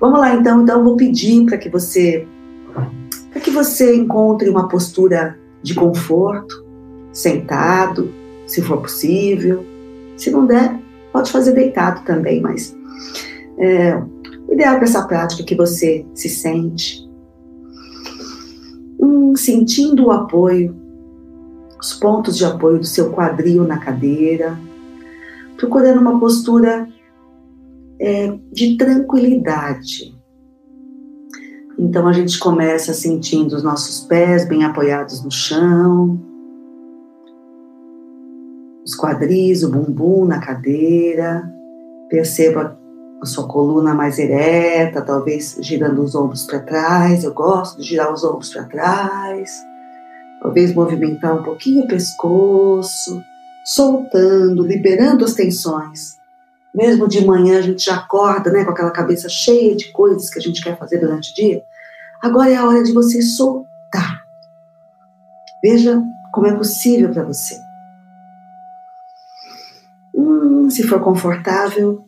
Vamos lá então, então vou pedir para que você para que você encontre uma postura de conforto, sentado, se for possível. Se não der, pode fazer deitado também, mas é, o ideal para essa prática é que você se sente hum, sentindo o apoio, os pontos de apoio do seu quadril na cadeira, procurando uma postura é, de tranquilidade. Então a gente começa sentindo os nossos pés bem apoiados no chão, os quadris, o bumbum na cadeira. Perceba a sua coluna mais ereta, talvez girando os ombros para trás. Eu gosto de girar os ombros para trás. Talvez movimentar um pouquinho o pescoço, soltando, liberando as tensões mesmo de manhã a gente já acorda, né, com aquela cabeça cheia de coisas que a gente quer fazer durante o dia. Agora é a hora de você soltar. Veja como é possível para você. Hum, se for confortável,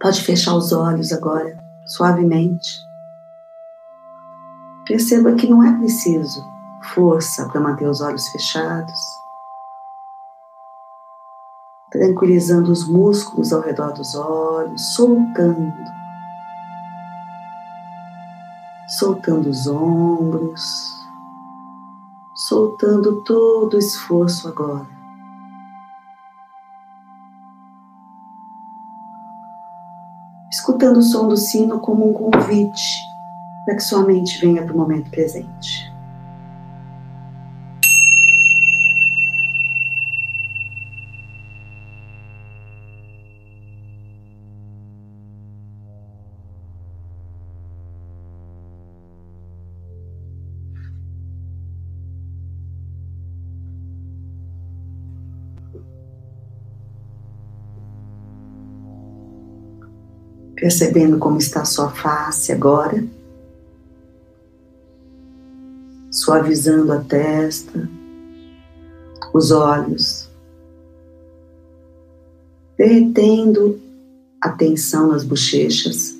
pode fechar os olhos agora, suavemente. Perceba que não é preciso força para manter os olhos fechados tranquilizando os músculos ao redor dos olhos, soltando, soltando os ombros, soltando todo o esforço agora. Escutando o som do sino como um convite para que sua mente venha para o momento presente. Percebendo como está sua face agora, suavizando a testa, os olhos, derretendo a tensão nas bochechas,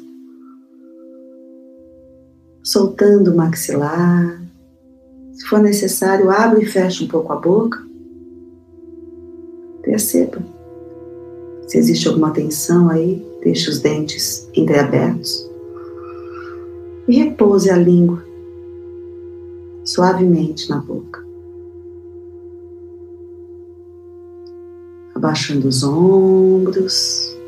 soltando o maxilar. Se for necessário, abre e fecha um pouco a boca. Perceba se existe alguma tensão aí. Deixe os dentes entreabertos e repouse a língua suavemente na boca. Abaixando os ombros,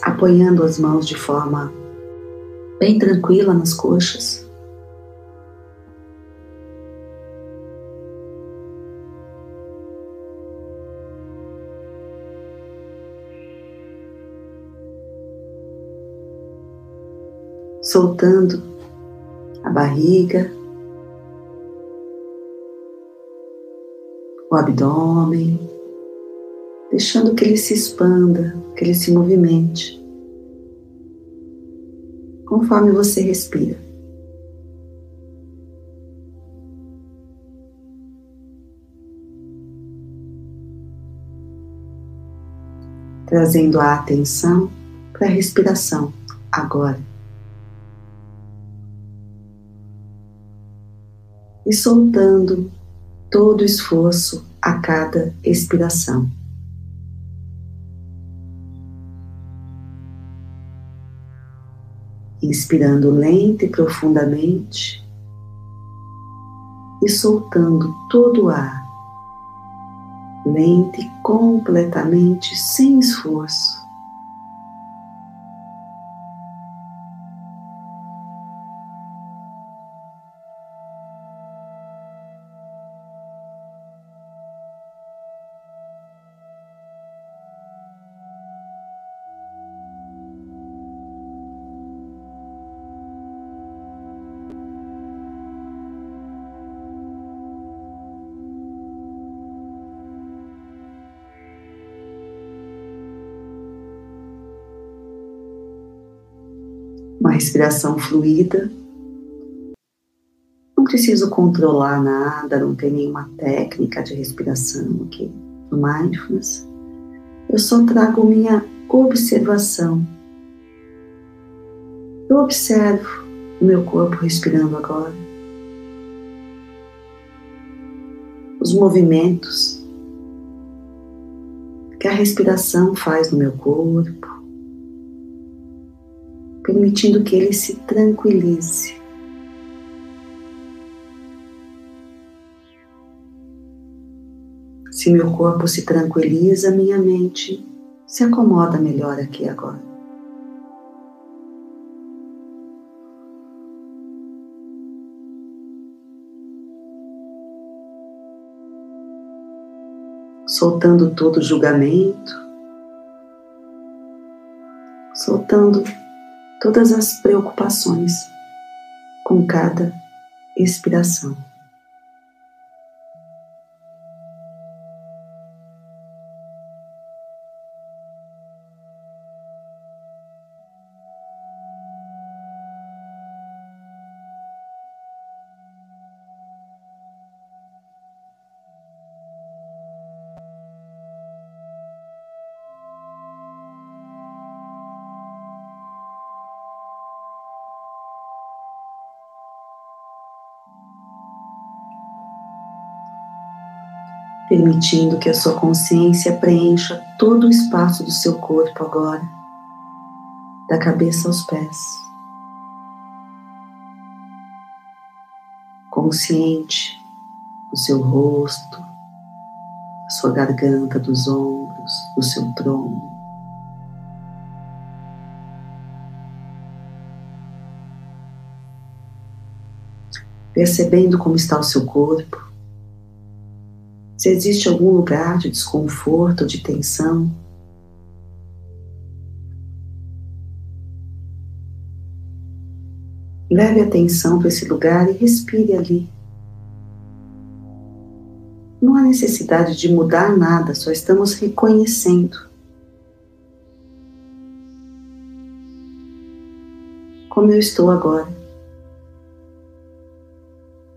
apoiando as mãos de forma bem tranquila nas coxas. Soltando a barriga, o abdômen, deixando que ele se expanda, que ele se movimente, conforme você respira. Trazendo a atenção para a respiração agora. E soltando todo o esforço a cada expiração. Inspirando lenta e profundamente e soltando todo o ar, lento e completamente sem esforço. Uma respiração fluida. Não preciso controlar nada, não tem nenhuma técnica de respiração aqui no Mindfulness. Eu só trago minha observação. Eu observo o meu corpo respirando agora. Os movimentos que a respiração faz no meu corpo permitindo que ele se tranquilize. Se meu corpo se tranquiliza, minha mente se acomoda melhor aqui agora. Soltando todo julgamento, soltando todas as preocupações com cada expiração. Permitindo que a sua consciência preencha todo o espaço do seu corpo agora, da cabeça aos pés. Consciente do seu rosto, da sua garganta, dos ombros, do seu tronco. Percebendo como está o seu corpo, se existe algum lugar de desconforto, de tensão. Leve atenção para esse lugar e respire ali. Não há necessidade de mudar nada, só estamos reconhecendo. Como eu estou agora.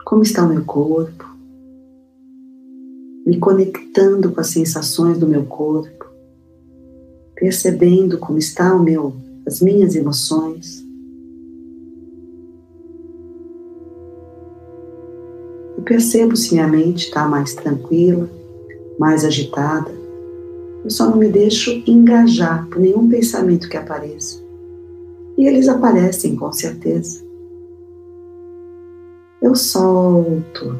Como está o meu corpo me conectando com as sensações do meu corpo, percebendo como está o meu, as minhas emoções. Eu percebo se minha mente está mais tranquila, mais agitada. Eu só não me deixo engajar por nenhum pensamento que apareça. E eles aparecem com certeza. Eu solto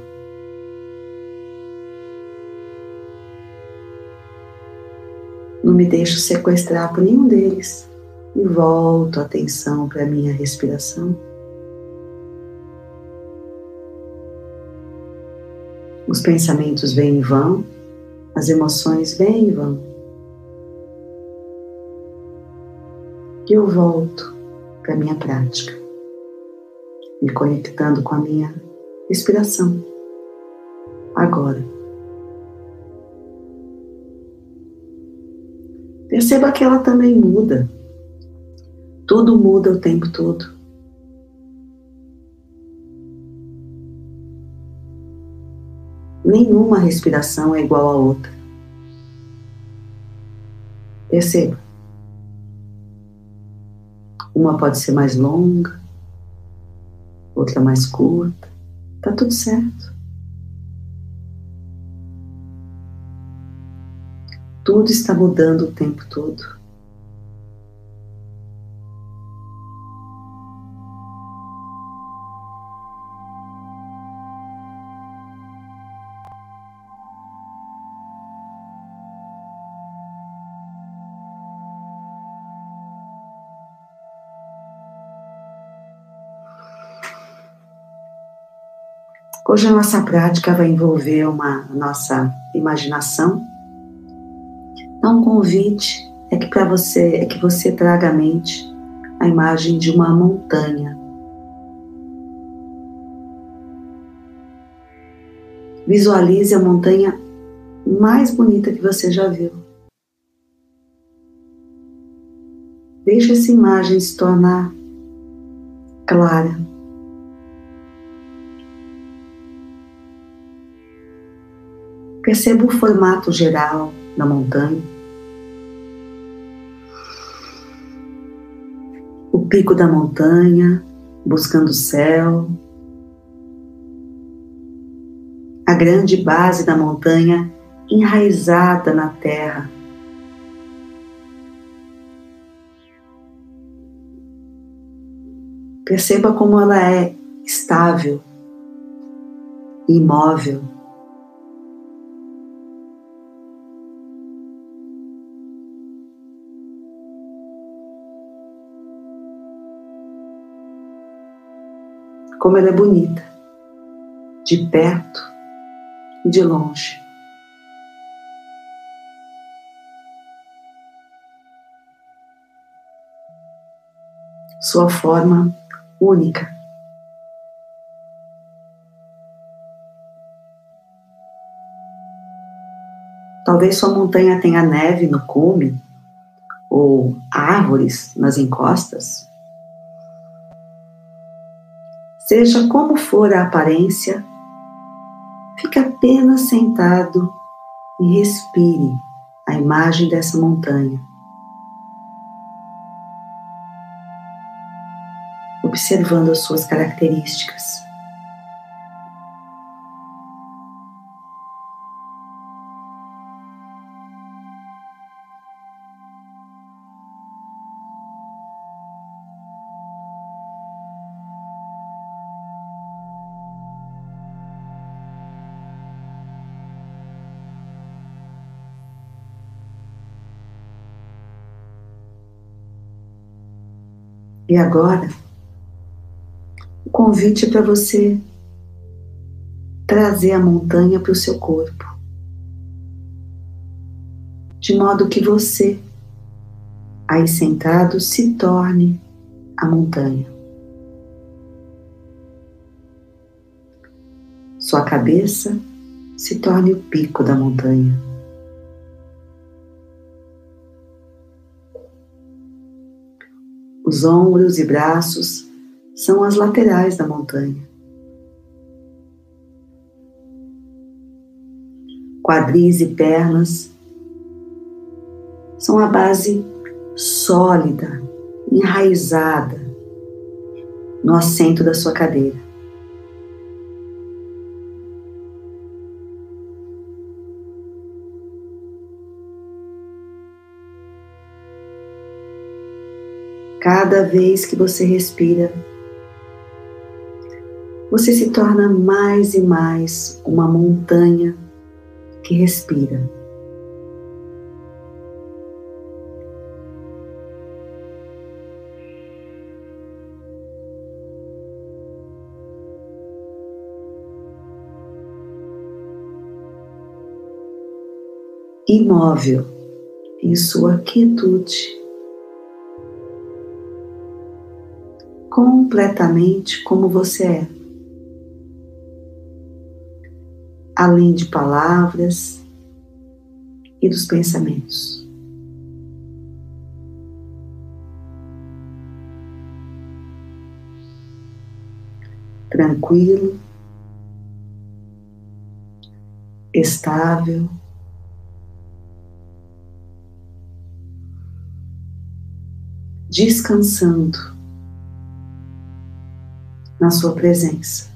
Não me deixo sequestrar por nenhum deles e volto a atenção para a minha respiração. Os pensamentos vêm e vão, as emoções vêm e vão. E eu volto para a minha prática, me conectando com a minha respiração. Agora. Perceba que ela também muda. Tudo muda o tempo todo. Nenhuma respiração é igual à outra. Perceba. Uma pode ser mais longa, outra mais curta. Tá tudo certo. Tudo está mudando o tempo todo. Hoje a nossa prática vai envolver uma nossa imaginação então, um convite é que para você é que você traga à mente a imagem de uma montanha. Visualize a montanha mais bonita que você já viu. Deixe essa imagem se tornar clara. Perceba o formato geral da montanha. O pico da montanha, buscando o céu. A grande base da montanha enraizada na terra. Perceba como ela é estável, imóvel. Como ela é bonita, de perto e de longe. Sua forma única. Talvez sua montanha tenha neve no cume ou árvores nas encostas. Seja como for a aparência, fique apenas sentado e respire a imagem dessa montanha. observando as suas características. E agora, convite para você trazer a montanha para o seu corpo, de modo que você, aí sentado, se torne a montanha. Sua cabeça se torne o pico da montanha. Os ombros e braços são as laterais da montanha. Quadris e pernas são a base sólida, enraizada no assento da sua cadeira. Cada vez que você respira, você se torna mais e mais uma montanha que respira. Imóvel em sua quietude, completamente como você é. além de palavras e dos pensamentos. Tranquilo, estável, descansando na sua presença.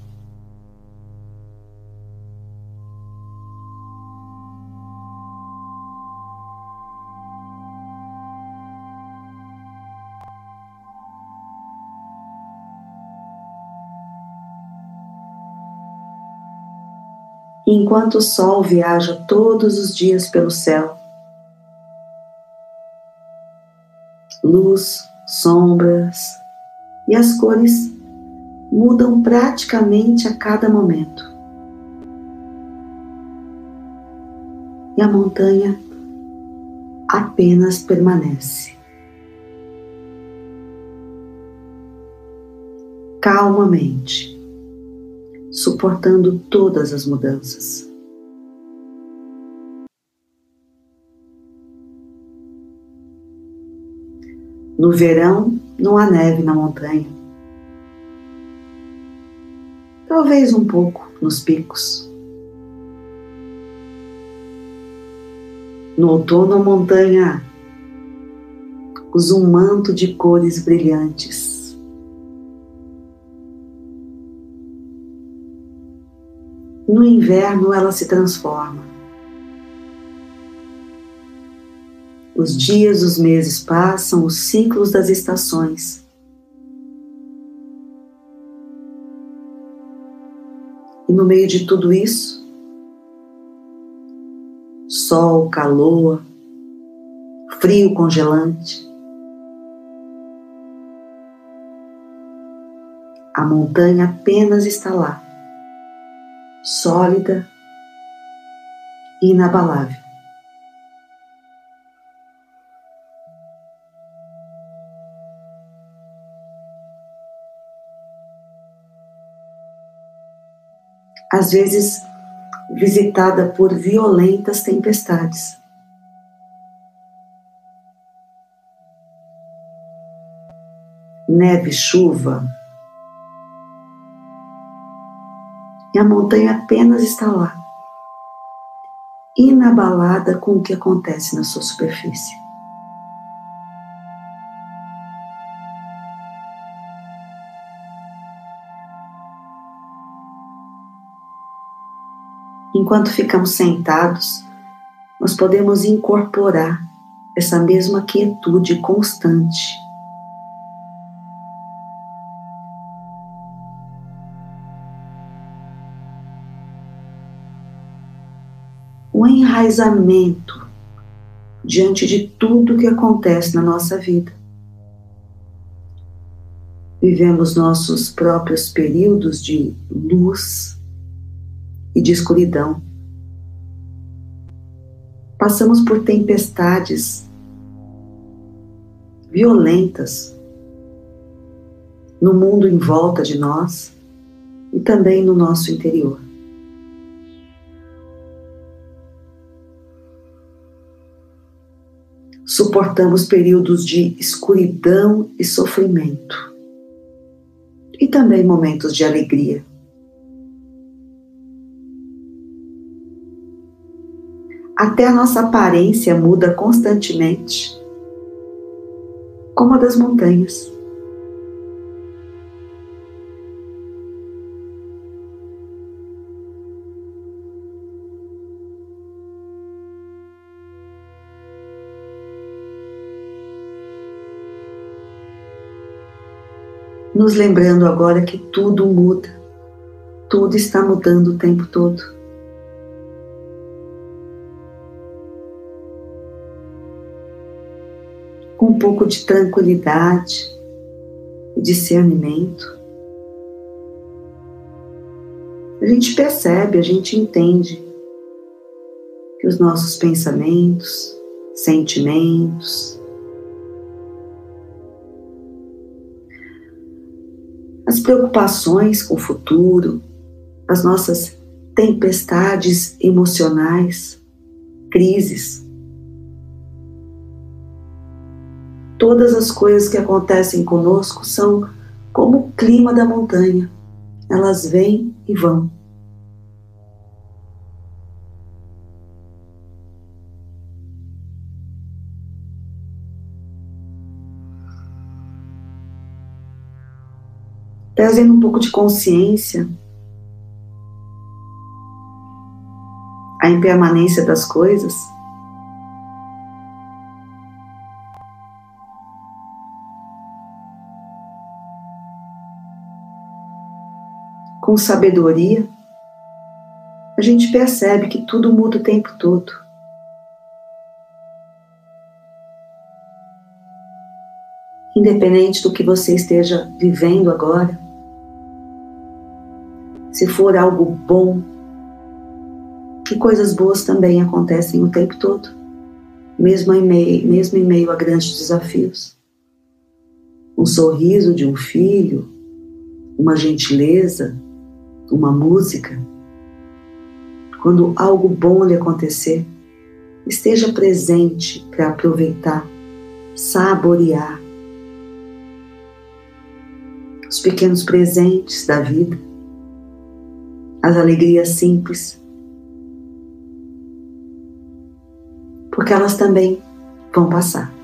enquanto o sol viaja todos os dias pelo céu. Luz, sombras e as cores mudam praticamente a cada momento. E a montanha apenas permanece. Calmamente suportando todas as mudanças. No verão, não há neve na montanha. Talvez um pouco nos picos. No outono, a montanha usa um manto de cores brilhantes. No inverno, ela se transforma. Os dias, os meses passam, os ciclos das estações. No meio de tudo isso, sol, calor, frio congelante, a montanha apenas está lá, sólida e inabalável. Às vezes visitada por violentas tempestades. Neve, chuva. E a montanha apenas está lá, inabalada com o que acontece na sua superfície. Enquanto ficamos sentados, nós podemos incorporar essa mesma quietude constante. O enraizamento diante de tudo que acontece na nossa vida. Vivemos nossos próprios períodos de luz e de escuridão. Passamos por tempestades violentas no mundo em volta de nós e também no nosso interior. Suportamos períodos de escuridão e sofrimento, e também momentos de alegria. Até a nossa aparência muda constantemente, como a das montanhas. Nos lembrando agora que tudo muda, tudo está mudando o tempo todo. Com um pouco de tranquilidade e discernimento, a gente percebe, a gente entende que os nossos pensamentos, sentimentos, as preocupações com o futuro, as nossas tempestades emocionais, crises, Todas as coisas que acontecem conosco são como o clima da montanha. Elas vêm e vão. Trazendo um pouco de consciência a impermanência das coisas. Com sabedoria, a gente percebe que tudo muda o tempo todo. Independente do que você esteja vivendo agora, se for algo bom, que coisas boas também acontecem o tempo todo, mesmo em meio, mesmo em meio a grandes desafios. Um sorriso de um filho, uma gentileza, uma música, quando algo bom lhe acontecer, esteja presente para aproveitar, saborear os pequenos presentes da vida as alegrias simples, porque elas também vão passar.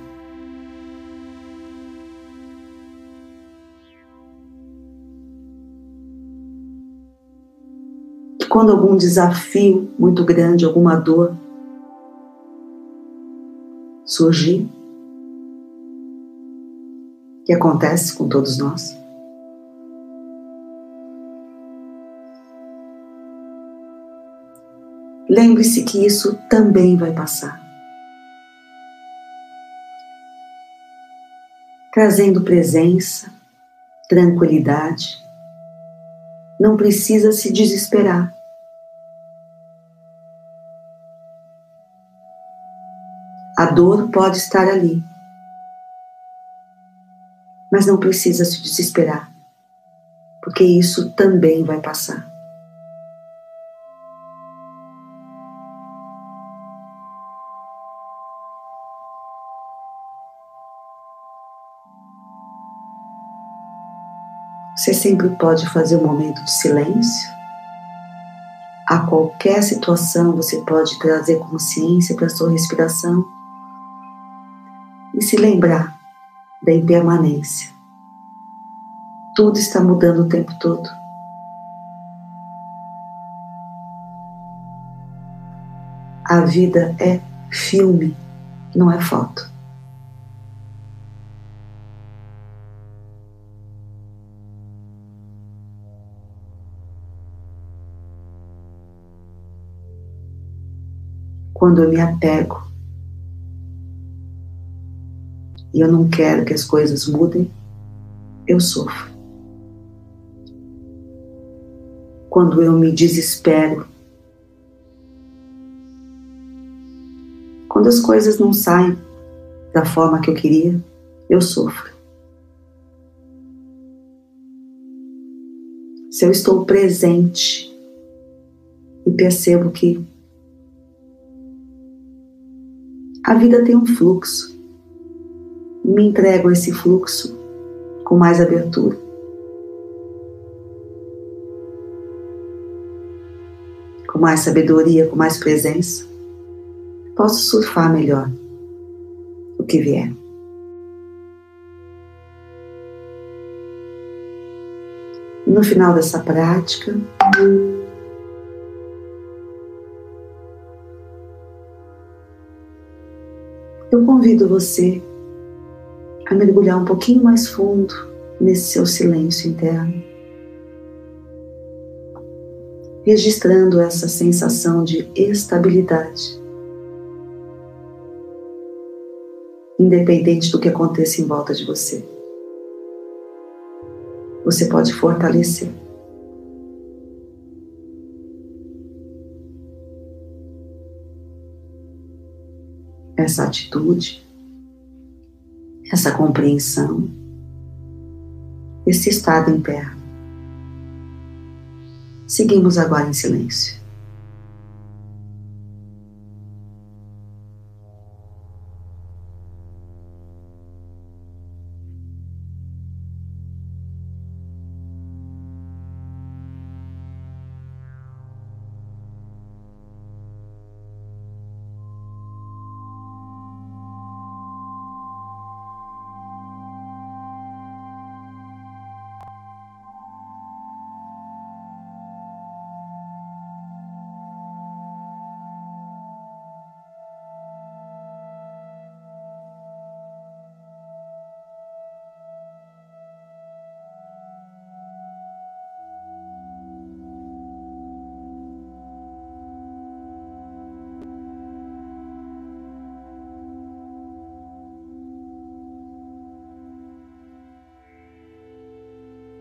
Quando algum desafio muito grande, alguma dor surgir, que acontece com todos nós, Lembre-se que isso também vai passar. Trazendo presença, tranquilidade, não precisa se desesperar. Dor pode estar ali, mas não precisa se desesperar, porque isso também vai passar. Você sempre pode fazer um momento de silêncio. A qualquer situação você pode trazer consciência para a sua respiração se lembrar da impermanência. Tudo está mudando o tempo todo. A vida é filme, não é foto. quando eu me apego e eu não quero que as coisas mudem, eu sofro. Quando eu me desespero, quando as coisas não saem da forma que eu queria, eu sofro. Se eu estou presente e percebo que A vida tem um fluxo. Me entrego a esse fluxo com mais abertura. Com mais sabedoria, com mais presença. Posso surfar melhor o que vier. E no final dessa prática, eu convido você a mergulhar um pouquinho mais fundo nesse seu silêncio interno, registrando essa sensação de estabilidade, independente do que aconteça em volta de você. Você pode fortalecer. essa atitude, essa compreensão, esse estado interno. Seguimos agora em silêncio.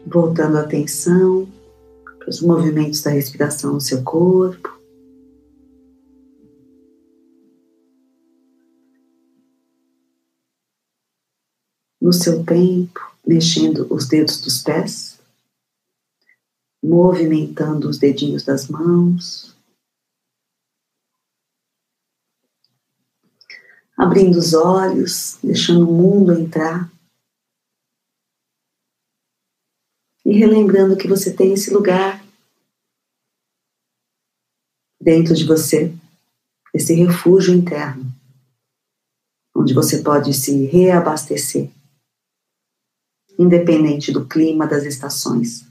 Voltando a atenção para os movimentos da respiração no seu corpo. No seu tempo, mexendo os dedos dos pés, movimentando os dedinhos das mãos, abrindo os olhos, deixando o mundo entrar e relembrando que você tem esse lugar dentro de você esse refúgio interno, onde você pode se reabastecer, independente do clima das estações.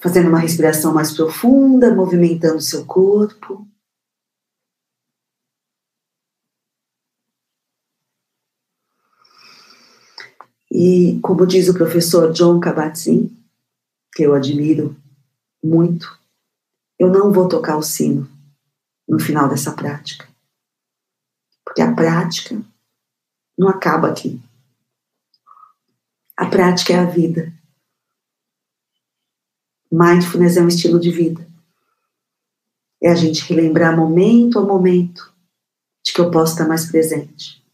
Fazendo uma respiração mais profunda, movimentando seu corpo. E como diz o professor John Kabat-Zinn, que eu admiro muito, eu não vou tocar o sino no final dessa prática. Porque a prática não acaba aqui. A prática é a vida. Mindfulness é um estilo de vida. É a gente relembrar momento a momento de que eu posso estar mais presente.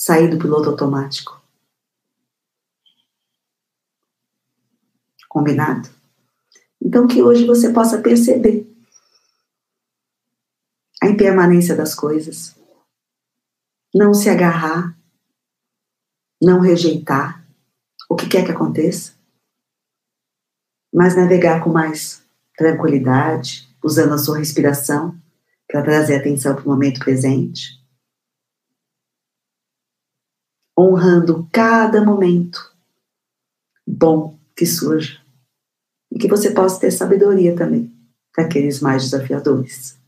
Sair do piloto automático. Combinado? Então, que hoje você possa perceber a impermanência das coisas, não se agarrar, não rejeitar o que quer que aconteça, mas navegar com mais tranquilidade, usando a sua respiração para trazer atenção para o momento presente honrando cada momento bom que surja. E que você possa ter sabedoria também daqueles mais desafiadores.